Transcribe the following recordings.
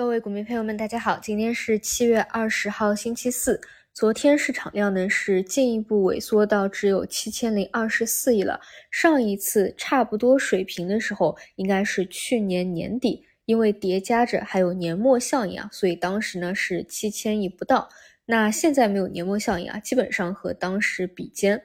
各位股民朋友们，大家好，今天是七月二十号，星期四。昨天市场量呢是进一步萎缩到只有七千零二十四亿了。上一次差不多水平的时候，应该是去年年底，因为叠加着还有年末效应啊，所以当时呢是七千亿不到。那现在没有年末效应啊，基本上和当时比肩。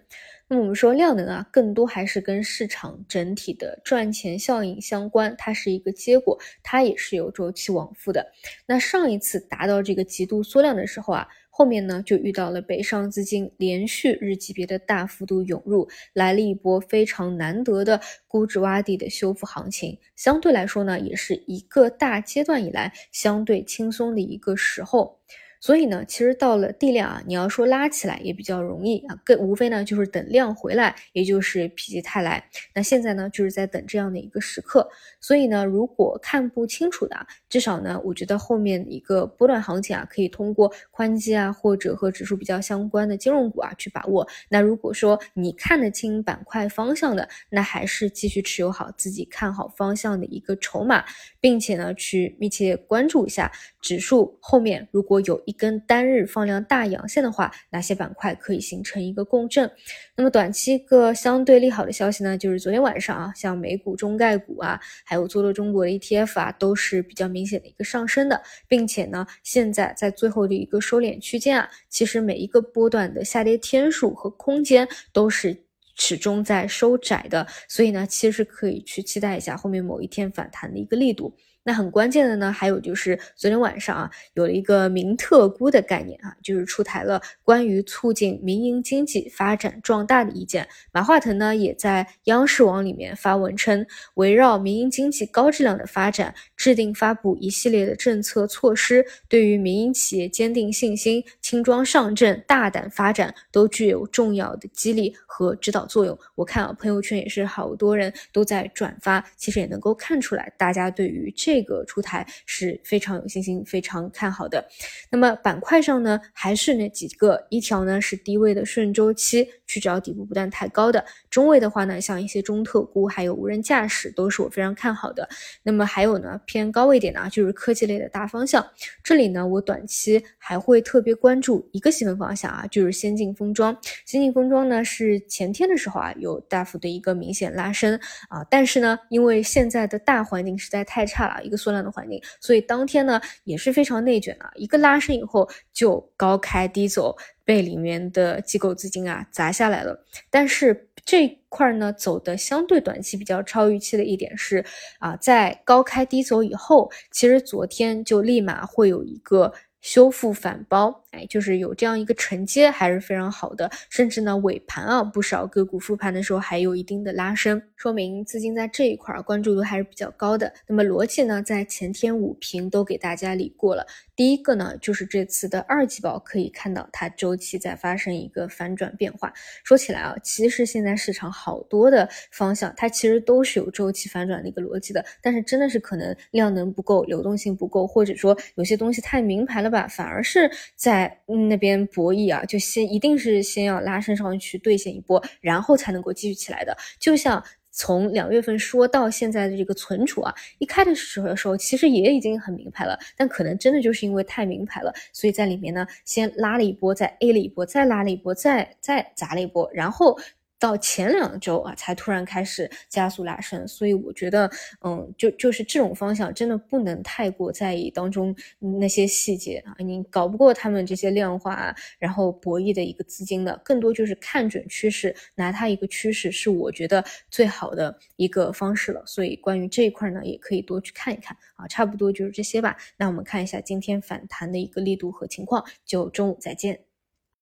那么我们说量能啊，更多还是跟市场整体的赚钱效应相关，它是一个结果，它也是有周期往复的。那上一次达到这个极度缩量的时候啊，后面呢就遇到了北上资金连续日级别的大幅度涌入，来了一波非常难得的估值洼地的修复行情，相对来说呢，也是一个大阶段以来相对轻松的一个时候。所以呢，其实到了地量啊，你要说拉起来也比较容易啊，更无非呢就是等量回来，也就是否极泰来。那现在呢，就是在等这样的一个时刻。所以呢，如果看不清楚的，至少呢，我觉得后面一个波段行情啊，可以通过宽基啊，或者和指数比较相关的金融股啊去把握。那如果说你看得清板块方向的，那还是继续持有好自己看好方向的一个筹码，并且呢，去密切关注一下指数后面如果有一。跟单日放量大阳线的话，哪些板块可以形成一个共振？那么短期个相对利好的消息呢，就是昨天晚上啊，像美股中概股啊，还有做多中国的 ETF 啊，都是比较明显的一个上升的，并且呢，现在在最后的一个收敛区间啊，其实每一个波段的下跌天数和空间都是始终在收窄的，所以呢，其实可以去期待一下后面某一天反弹的一个力度。那很关键的呢，还有就是昨天晚上啊，有了一个民特估的概念啊，就是出台了关于促进民营经济发展壮大的意见。马化腾呢也在央视网里面发文称，围绕民营经济高质量的发展，制定发布一系列的政策措施，对于民营企业坚定信心、轻装上阵、大胆发展，都具有重要的激励和指导作用。我看啊，朋友圈也是好多人都在转发，其实也能够看出来，大家对于这。个出台是非常有信心、非常看好的。那么板块上呢，还是那几个，一条呢是低位的顺周期，去找底部不断抬高的；中位的话呢，像一些中特估，还有无人驾驶，都是我非常看好的。那么还有呢，偏高位点的啊，就是科技类的大方向。这里呢，我短期还会特别关注一个细分方向啊，就是先进封装。先进封装呢，是前天的时候啊，有大幅的一个明显拉升啊，但是呢，因为现在的大环境实在太差了。一个缩量的环境，所以当天呢也是非常内卷的，一个拉升以后就高开低走，被里面的机构资金啊砸下来了。但是这块呢走的相对短期比较超预期的一点是啊，在高开低走以后，其实昨天就立马会有一个。修复反包，哎，就是有这样一个承接，还是非常好的。甚至呢，尾盘啊，不少个股复盘的时候还有一定的拉升，说明资金在这一块关注度还是比较高的。那么逻辑呢，在前天五评都给大家理过了。第一个呢，就是这次的二季报可以看到它周期在发生一个反转变化。说起来啊，其实现在市场好多的方向，它其实都是有周期反转的一个逻辑的，但是真的是可能量能不够，流动性不够，或者说有些东西太明牌了吧，反而是在那边博弈啊，就先一定是先要拉升上去兑现一波，然后才能够继续起来的，就像。从两月份说到现在的这个存储啊，一开的时候的时候，其实也已经很明牌了，但可能真的就是因为太明牌了，所以在里面呢，先拉了一波，再 A 了一波，再拉了一波，再再砸了一波，然后。到前两周啊，才突然开始加速拉升，所以我觉得，嗯，就就是这种方向真的不能太过在意当中那些细节啊，你搞不过他们这些量化然后博弈的一个资金的，更多就是看准趋势，拿它一个趋势是我觉得最好的一个方式了。所以关于这一块呢，也可以多去看一看啊，差不多就是这些吧。那我们看一下今天反弹的一个力度和情况，就中午再见。